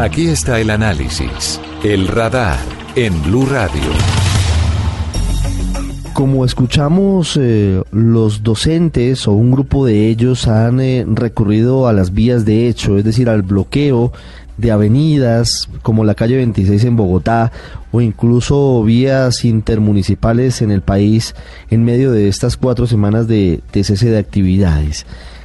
Aquí está el análisis, el radar en Blue Radio. Como escuchamos, eh, los docentes o un grupo de ellos han eh, recurrido a las vías de hecho, es decir, al bloqueo de avenidas como la calle 26 en Bogotá o incluso vías intermunicipales en el país en medio de estas cuatro semanas de, de cese de actividades.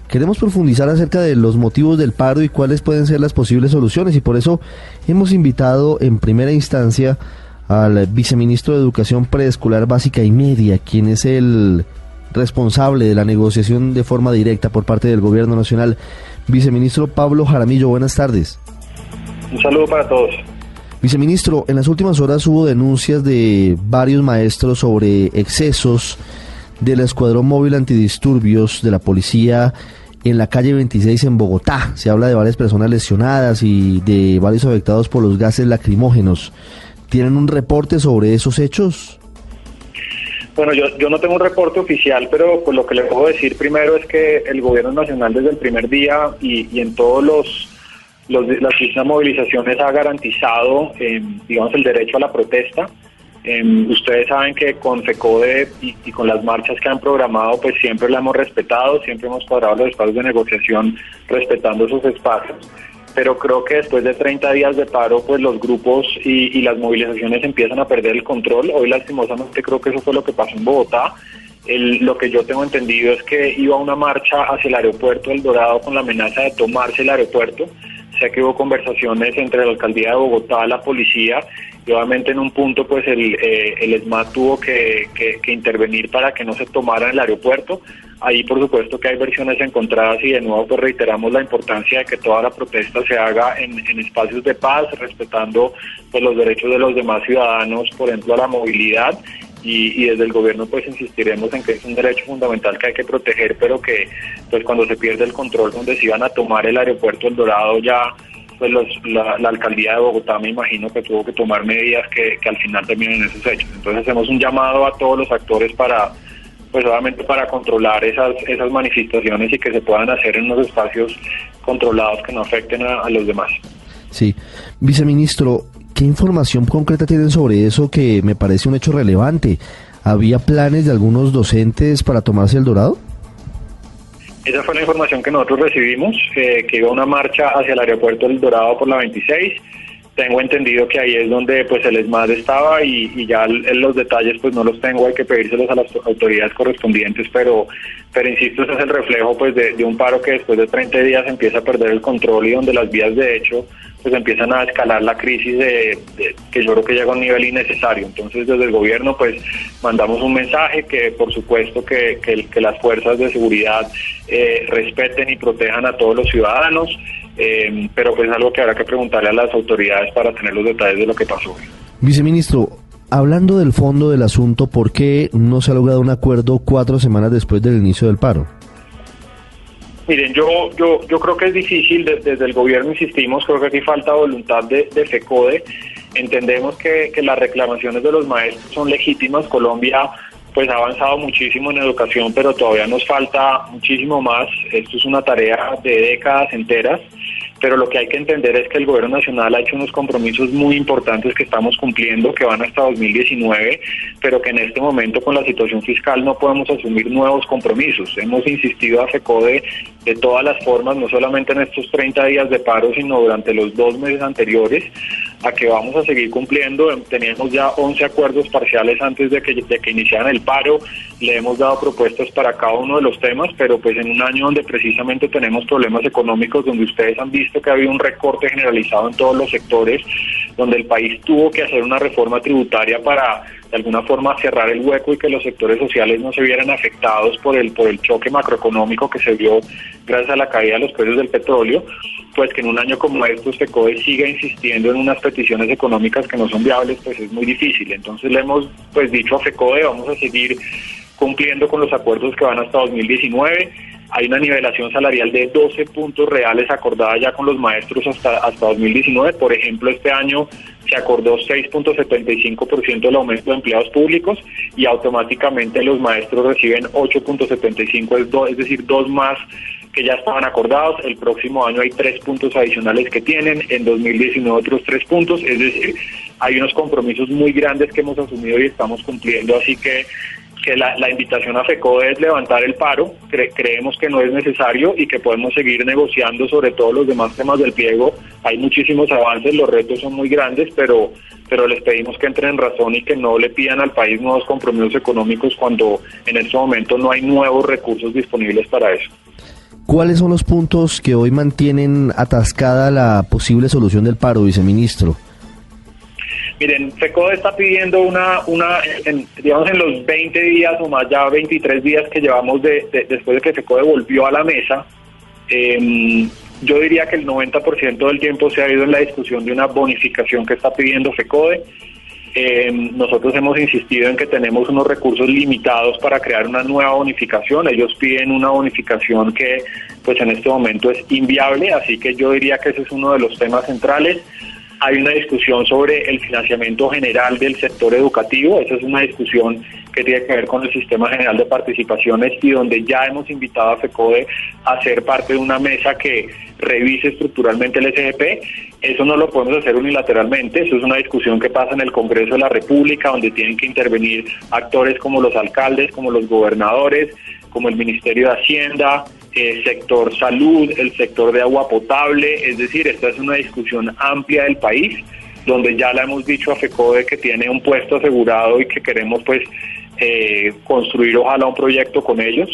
Queremos profundizar acerca de los motivos del paro y cuáles pueden ser las posibles soluciones y por eso hemos invitado en primera instancia al viceministro de Educación Preescolar Básica y Media, quien es el responsable de la negociación de forma directa por parte del Gobierno Nacional. Viceministro Pablo Jaramillo, buenas tardes. Un saludo para todos. Viceministro, en las últimas horas hubo denuncias de varios maestros sobre excesos del Escuadrón Móvil Antidisturbios de la Policía en la calle 26 en Bogotá. Se habla de varias personas lesionadas y de varios afectados por los gases lacrimógenos. ¿Tienen un reporte sobre esos hechos? Bueno, yo, yo no tengo un reporte oficial, pero pues lo que le puedo decir primero es que el gobierno nacional desde el primer día y, en todos los, los las mismas movilizaciones ha garantizado, eh, digamos, el derecho a la protesta. Em, ustedes saben que con FECODE y, y, con las marchas que han programado, pues siempre la hemos respetado, siempre hemos cuadrado los espacios de negociación respetando esos espacios. Pero creo que después de 30 días de paro, pues los grupos y, y las movilizaciones empiezan a perder el control. Hoy lastimosamente creo que eso fue lo que pasó en Bogotá. El, lo que yo tengo entendido es que iba una marcha hacia el aeropuerto del Dorado con la amenaza de tomarse el aeropuerto. Que hubo conversaciones entre la alcaldía de Bogotá, la policía y obviamente en un punto pues el, eh, el tuvo que, intervenir para que no se tomara el aeropuerto. Ahí por supuesto que hay versiones encontradas y de nuevo pues reiteramos la importancia de que toda la protesta se haga en, en espacios de paz, respetando pues los derechos de los demás ciudadanos, por ejemplo a la movilidad y, y, desde el gobierno pues insistiremos en que es un derecho fundamental que hay que proteger, pero que pues cuando se pierde el control donde se iban a tomar el aeropuerto El Dorado ya pues los, la, alcaldía de Bogotá me imagino que tuvo que tomar medidas que, al final terminen en esos hechos. Entonces hacemos un llamado a todos los actores para pues obviamente para controlar esas esas manifestaciones y que se puedan hacer en unos espacios controlados que no afecten a, los demás. Sí, viceministro, ¿qué información concreta tienen sobre eso que me parece un hecho relevante? ¿Había planes de algunos docentes para tomarse el dorado? Esa fue la información que nosotros recibimos, eh, que iba una marcha hacia el aeropuerto del Dorado por la 26. Tengo entendido que ahí es donde pues el ESMAD estaba y, ya los detalles pues no los tengo, hay que pedírselos a las autoridades correspondientes, pero pero insisto, ese es el reflejo pues de, de un paro que después de 30 días empieza a perder el control y donde las vías de hecho pues empiezan a escalar la crisis de, que yo creo que llega a un nivel innecesario. Entonces desde el gobierno pues mandamos un mensaje que por supuesto que, que, las fuerzas de seguridad eh, respeten y protejan a todos los ciudadanos, eh, pero pues algo que habrá que preguntarle a las autoridades para tener los detalles de lo que pasó. Viceministro, hablando del fondo del asunto, ¿por qué no se ha logrado un acuerdo cuatro semanas después del inicio del paro? Miren, yo, yo, yo creo que es difícil, desde el gobierno insistimos, creo que aquí falta voluntad de, de FECODE. Entendemos que, que las reclamaciones de los maestros son legítimas. Colombia pues ha avanzado muchísimo en educación, pero todavía nos falta muchísimo más. Esto es una tarea de décadas enteras pero lo que hay que entender es que el gobierno nacional ha hecho unos compromisos muy importantes que estamos cumpliendo, que van hasta 2019, pero que en este momento con la situación fiscal no podemos asumir nuevos compromisos. Hemos insistido a FECODE de todas las formas, no solamente en estos 30 días de paro, sino durante los dos meses anteriores, a que vamos a seguir cumpliendo. Teníamos ya 11 acuerdos parciales antes de que, de que iniciaran el paro, le hemos dado propuestas para cada uno de los temas, pero pues en un año donde precisamente tenemos problemas económicos, donde ustedes han visto que ha habido un recorte generalizado en todos los sectores, donde el país tuvo que hacer una reforma tributaria para de alguna forma cerrar el hueco y que los sectores sociales no se vieran afectados por el por el choque macroeconómico que se vio gracias a la caída de los precios del petróleo, pues que en un año como estos FECODE siga insistiendo en unas peticiones económicas que no son viables, pues es muy difícil. Entonces le hemos pues dicho a FECODE, vamos a seguir cumpliendo con los acuerdos que van hasta 2019 hay una nivelación salarial de 12 puntos reales acordada ya con los maestros hasta, hasta 2019. Por ejemplo, este año se acordó 6.75% del aumento de empleados públicos y automáticamente los maestros reciben 8.75, es, es decir, dos más que ya estaban acordados. El próximo año hay tres puntos adicionales que tienen, en 2019 otros tres puntos, es decir, hay unos compromisos muy grandes que hemos asumido y estamos cumpliendo, así que que la, invitación a FECODE es levantar el paro, creemos que no es necesario y que podemos seguir negociando sobre todos los demás temas del pliego. Hay muchísimos avances, los retos son muy grandes, pero, pero les pedimos que entren en razón y que no le pidan al país nuevos compromisos económicos cuando en este momento no hay nuevos recursos disponibles para eso. ¿Cuáles son los puntos que hoy mantienen atascada la posible solución del paro, viceministro? Miren, FECODE está pidiendo una, una digamos, en los 20 días o más, ya 23 días que llevamos de, después de que FECODE volvió a la mesa, em, yo diría que el 90% del tiempo se ha ido en la discusión de una bonificación que está pidiendo FECODE. Em, nosotros hemos insistido en que tenemos unos recursos limitados para crear una nueva bonificación. Ellos piden una bonificación que pues en este momento es inviable, así que yo diría que ese es uno de los temas centrales hay una discusión sobre el financiamiento general del sector educativo. Esa es una discusión que tiene que ver con el Sistema General de Participaciones y donde ya hemos invitado a FECODE a ser parte de una mesa que revise estructuralmente el SGP. Eso no lo podemos hacer unilateralmente, eso es una discusión que pasa en el Congreso de la República, donde tienen que intervenir actores como los alcaldes, como los gobernadores, como el Ministerio de Hacienda, el sector salud, el sector de agua potable, es decir, esta es una discusión amplia del país, donde ya la hemos dicho a FECODE que tiene un puesto asegurado y que queremos pues eh, construir ojalá un proyecto con ellos.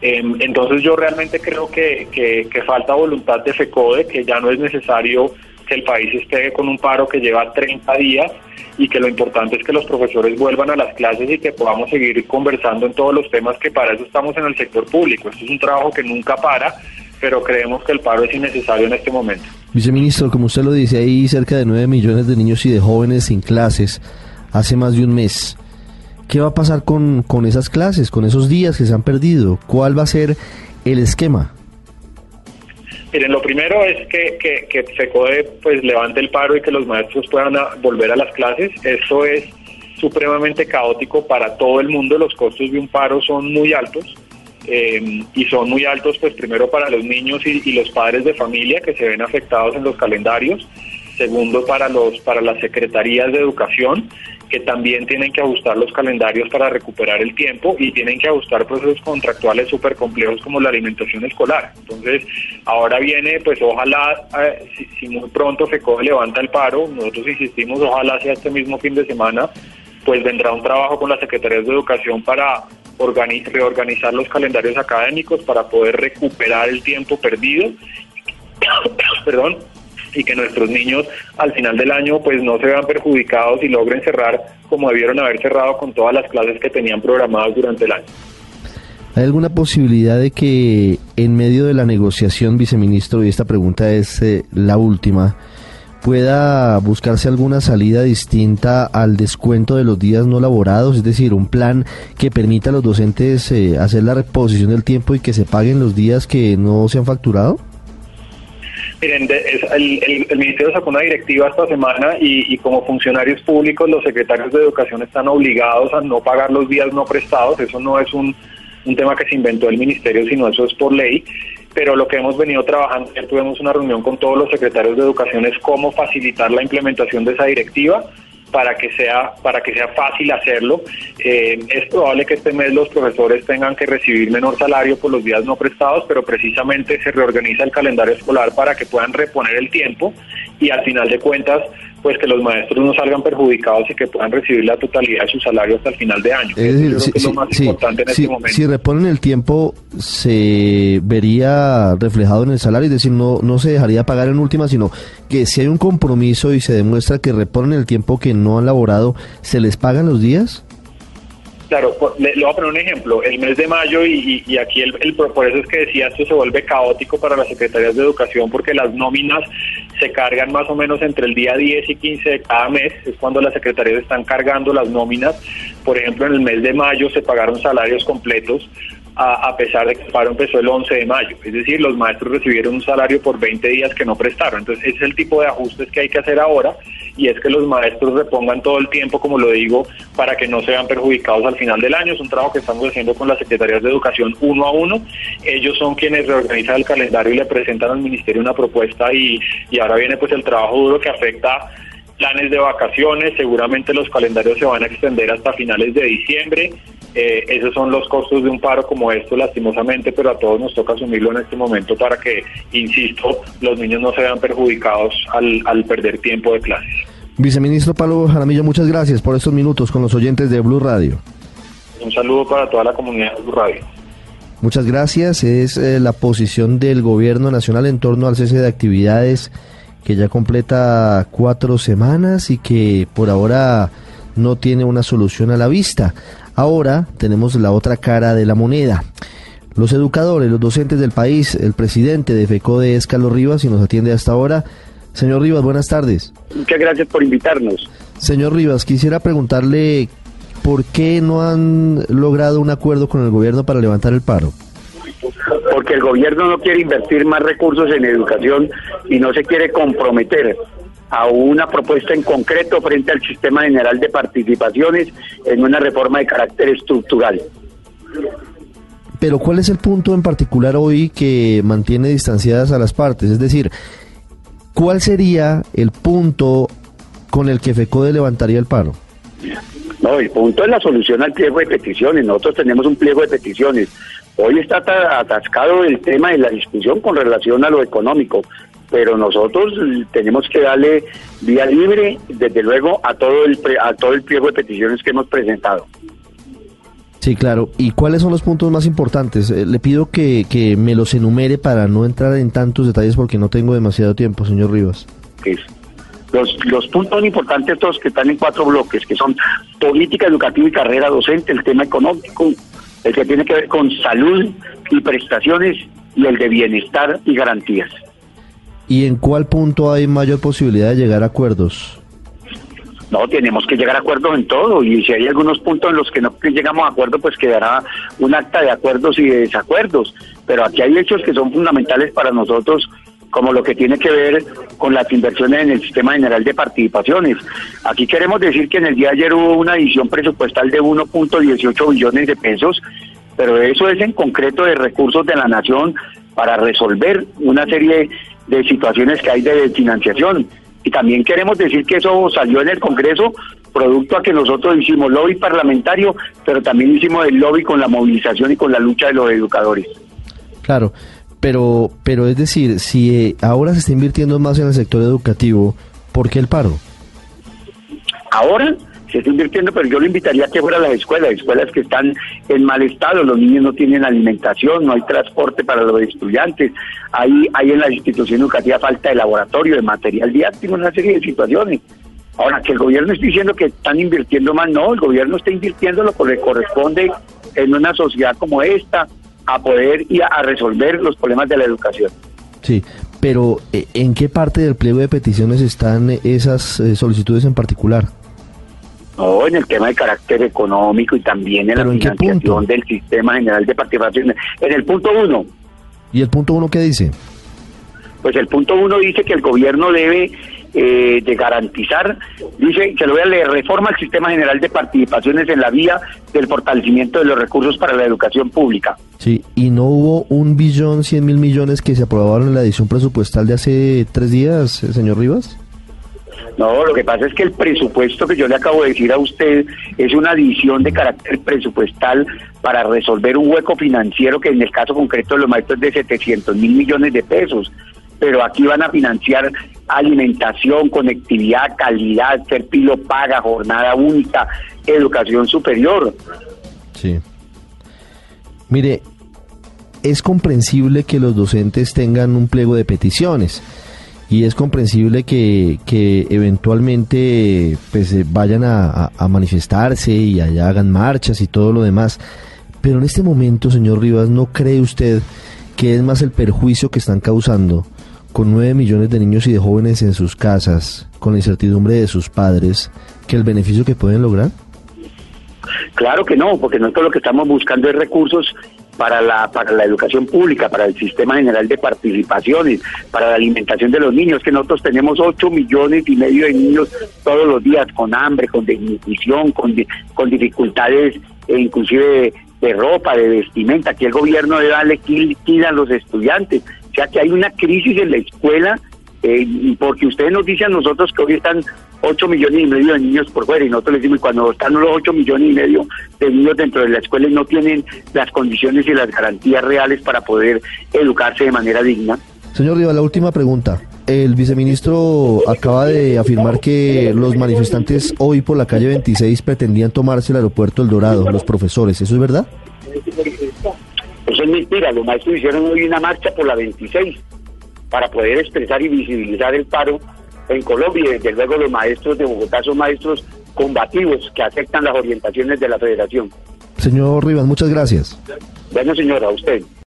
Em, entonces yo realmente creo que, que falta voluntad de FECODE, que ya no es necesario que el país esté con un paro que lleva 30 días y que lo importante es que los profesores vuelvan a las clases y que podamos seguir conversando en todos los temas que para eso estamos en el sector público. Esto es un trabajo que nunca para, pero creemos que el paro es innecesario en este momento. Viceministro, como usted lo dice, hay cerca de 9 millones de niños y de jóvenes sin clases hace más de un mes. ¿Qué va a pasar con, con esas clases, con esos días que se han perdido? ¿Cuál va a ser el esquema? Miren, lo primero es que, que, que FECODE pues levante el paro y que los maestros puedan volver a las clases. Eso es supremamente caótico para todo el mundo. Los costos de un paro son muy altos. Eh, y son muy altos pues primero para los niños y, y, los padres de familia que se ven afectados en los calendarios segundo para los para las secretarías de educación que también tienen que ajustar los calendarios para recuperar el tiempo y tienen que ajustar procesos contractuales súper complejos como la alimentación escolar. Entonces, ahora viene, pues ojalá, eh, si, muy pronto FECODE levanta el paro, nosotros insistimos, ojalá sea este mismo fin de semana, pues vendrá un trabajo con las secretarías de educación para reorganizar los calendarios académicos, para poder recuperar el tiempo perdido. Perdón, y que nuestros niños al final del año pues no se vean perjudicados y logren cerrar como debieron haber cerrado con todas las clases que tenían programadas durante el año. ¿Hay alguna posibilidad de que en medio de la negociación, viceministro, y esta pregunta es eh, la última, pueda buscarse alguna salida distinta al descuento de los días no laborados, es decir, un plan que permita a los docentes eh, hacer la reposición del tiempo y que se paguen los días que no se han facturado? Miren, el, Ministerio sacó una directiva esta semana y, como funcionarios públicos los secretarios de educación están obligados a no pagar los días no prestados. Eso no es un, un tema que se inventó el Ministerio, sino eso es por ley. Pero lo que hemos venido trabajando, ya tuvimos una reunión con todos los secretarios de educación, es cómo facilitar la implementación de esa directiva para que sea para que sea fácil hacerlo. Eh, es probable que este mes los profesores tengan que recibir menor salario por los días no prestados, pero precisamente se reorganiza el calendario escolar para que puedan reponer el tiempo y al final de cuentas pues que los maestros no salgan perjudicados y que puedan recibir la totalidad de su salario hasta el final de año. Es decir, si, es lo más importante en este momento. Si reponen el tiempo, se vería reflejado en el salario, es decir, no, no se dejaría pagar en última, sino que si hay un compromiso y se demuestra que reponen el tiempo que no han laborado, ¿se les pagan los días? Claro, le, voy a poner un ejemplo. El mes de mayo, y, aquí el, el, por eso es que decía, esto se vuelve caótico para las secretarías de educación porque las nóminas se cargan más o menos entre el día 10 y 15 de cada mes, es cuando las secretarías están cargando las nóminas. Por ejemplo, en el mes de mayo se pagaron salarios completos a, pesar de que el paro empezó el 11 de mayo. Es decir, los maestros recibieron un salario por 20 días que no prestaron. Entonces, ese es el tipo de ajustes que hay que hacer ahora y es que los maestros repongan todo el tiempo, como lo digo, para que no sean perjudicados al final del año. Es un trabajo que estamos haciendo con las secretarías de educación uno a uno. Ellos son quienes reorganizan el calendario y le presentan al ministerio una propuesta y, y ahora viene pues el trabajo duro que afecta planes de vacaciones, seguramente los calendarios se van a extender hasta finales de diciembre. Eh, esos son los costos de un paro como esto, lastimosamente, pero a todos nos toca asumirlo en este momento para que, insisto, los niños no se vean perjudicados al, al perder tiempo de clases. Viceministro Pablo Jaramillo, muchas gracias por estos minutos con los oyentes de Blue Radio. Un saludo para toda la comunidad de Blue Radio. Muchas gracias. Es eh, la posición del Gobierno Nacional en torno al cese de actividades que ya completa cuatro semanas y que por ahora no tiene una solución a la vista. Ahora tenemos la otra cara de la moneda. Los educadores, los docentes del país, el presidente de FECODE es Carlos Rivas y nos atiende hasta ahora. Señor Rivas, buenas tardes. Muchas gracias por invitarnos. Señor Rivas, quisiera preguntarle por qué no han logrado un acuerdo con el gobierno para levantar el paro porque el gobierno no quiere invertir más recursos en educación y no se quiere comprometer a una propuesta en concreto frente al sistema general de participaciones en una reforma de carácter estructural. Pero ¿cuál es el punto en particular hoy que mantiene distanciadas a las partes? Es decir, ¿cuál sería el punto con el que FECODE levantaría el paro? No, el punto es la solución al pliego de peticiones. Nosotros tenemos un pliego de peticiones. Hoy está atascado el tema de la discusión con relación a lo económico, pero nosotros tenemos que darle vía libre, desde luego, a todo el a todo el pliego de peticiones que hemos presentado. Sí, claro. ¿Y cuáles son los puntos más importantes? Eh, le pido que, que me los enumere para no entrar en tantos detalles porque no tengo demasiado tiempo, señor Rivas. Los, los puntos importantes todos que están en cuatro bloques, que son política educativa y carrera docente, el tema económico, el que tiene que ver con salud y prestaciones y el de bienestar y garantías. ¿Y en cuál punto hay mayor posibilidad de llegar a acuerdos? No, tenemos que llegar a acuerdos en todo y si hay algunos puntos en los que no llegamos a acuerdo, pues quedará un acta de acuerdos y de desacuerdos. Pero aquí hay hechos que son fundamentales para nosotros como lo que tiene que ver con las inversiones en el sistema general de participaciones. Aquí queremos decir que en el día de ayer hubo una edición presupuestal de 1.18 billones de pesos, pero eso es en concreto de recursos de la nación para resolver una serie de situaciones que hay de financiación. También queremos decir que eso salió en el Congreso producto a que nosotros hicimos lobby parlamentario, pero también hicimos el lobby con la movilización y con la lucha de los educadores. Claro, pero, pero es decir, si eh, ahora se está invirtiendo más en el sector educativo, ¿por qué el paro? Ahora se está invirtiendo, pero yo lo invitaría a que fuera a las escuelas, escuelas que están en mal estado, los niños no tienen alimentación, no hay transporte para los estudiantes, hay, hay en la institución educativa falta de laboratorio, de material didáctico, una serie de situaciones. Ahora, que el gobierno esté diciendo que están invirtiendo más, no, el gobierno está invirtiendo lo que le corresponde en una sociedad como esta, a poder y a resolver los problemas de la educación. Sí, pero eh, ¿en qué parte del pliego de peticiones están esas eh, solicitudes en particular? No, en el tema de carácter económico y también en la financiación del sistema general de participación. En el punto uno. ¿Y el punto uno qué dice? Pues el punto uno dice que el gobierno debe eh, de garantizar, dice, que lo voy a leer, reforma el sistema general de participaciones en la vía del fortalecimiento de los recursos para la educación pública. Sí, y no hubo un billón, cien mil millones que se aprobaron en la edición presupuestal de hace tres días, eh, señor Rivas. No, lo que pasa es que el presupuesto que yo le acabo de decir a usted es una adición de carácter presupuestal para resolver un hueco financiero que en el caso concreto de los maestros es de 700 mil millones de pesos pero aquí van a financiar alimentación, conectividad, calidad, ser pilo paga, jornada única, educación superior. Sí. Mire, es comprensible que los docentes tengan un pliego de peticiones y es comprensible que, que eventualmente pues, eh, vayan a, manifestarse y allá hagan marchas y todo lo demás. Pero en este momento, señor Rivas, ¿no cree usted que es más el perjuicio que están causando con 9 millones de niños y de jóvenes en sus casas, con la incertidumbre de sus padres, que el beneficio que pueden lograr? Claro que no, porque nosotros lo que estamos buscando es recursos para la, para la educación pública, para el sistema general de participaciones, para la alimentación de los niños, que nosotros tenemos 8 millones y medio de niños todos los días con hambre, con desnutrición, con, con dificultades e inclusive de, ropa, de vestimenta, que el gobierno debe darle liquida a los estudiantes. O sea que hay una crisis en la escuela, eh, porque ustedes nos dicen a nosotros que hoy están 8 millones y medio de niños por fuera y nosotros les decimos, cuando están los 8 millones y medio de niños dentro de la escuela y no tienen las condiciones y las garantías reales para poder educarse de manera digna. Señor Rivas, la última pregunta. El viceministro acaba de afirmar que los manifestantes hoy por la calle 26 pretendían tomarse el aeropuerto El Dorado, los profesores. ¿Eso es verdad? Eso es mentira. Los maestros hicieron hoy una marcha por la 26 para poder expresar y visibilizar el paro en Colombia y desde luego los maestros de Bogotá son maestros combativos que aceptan las orientaciones de la federación. Señor Rivas, muchas gracias. Bueno, señora, a usted.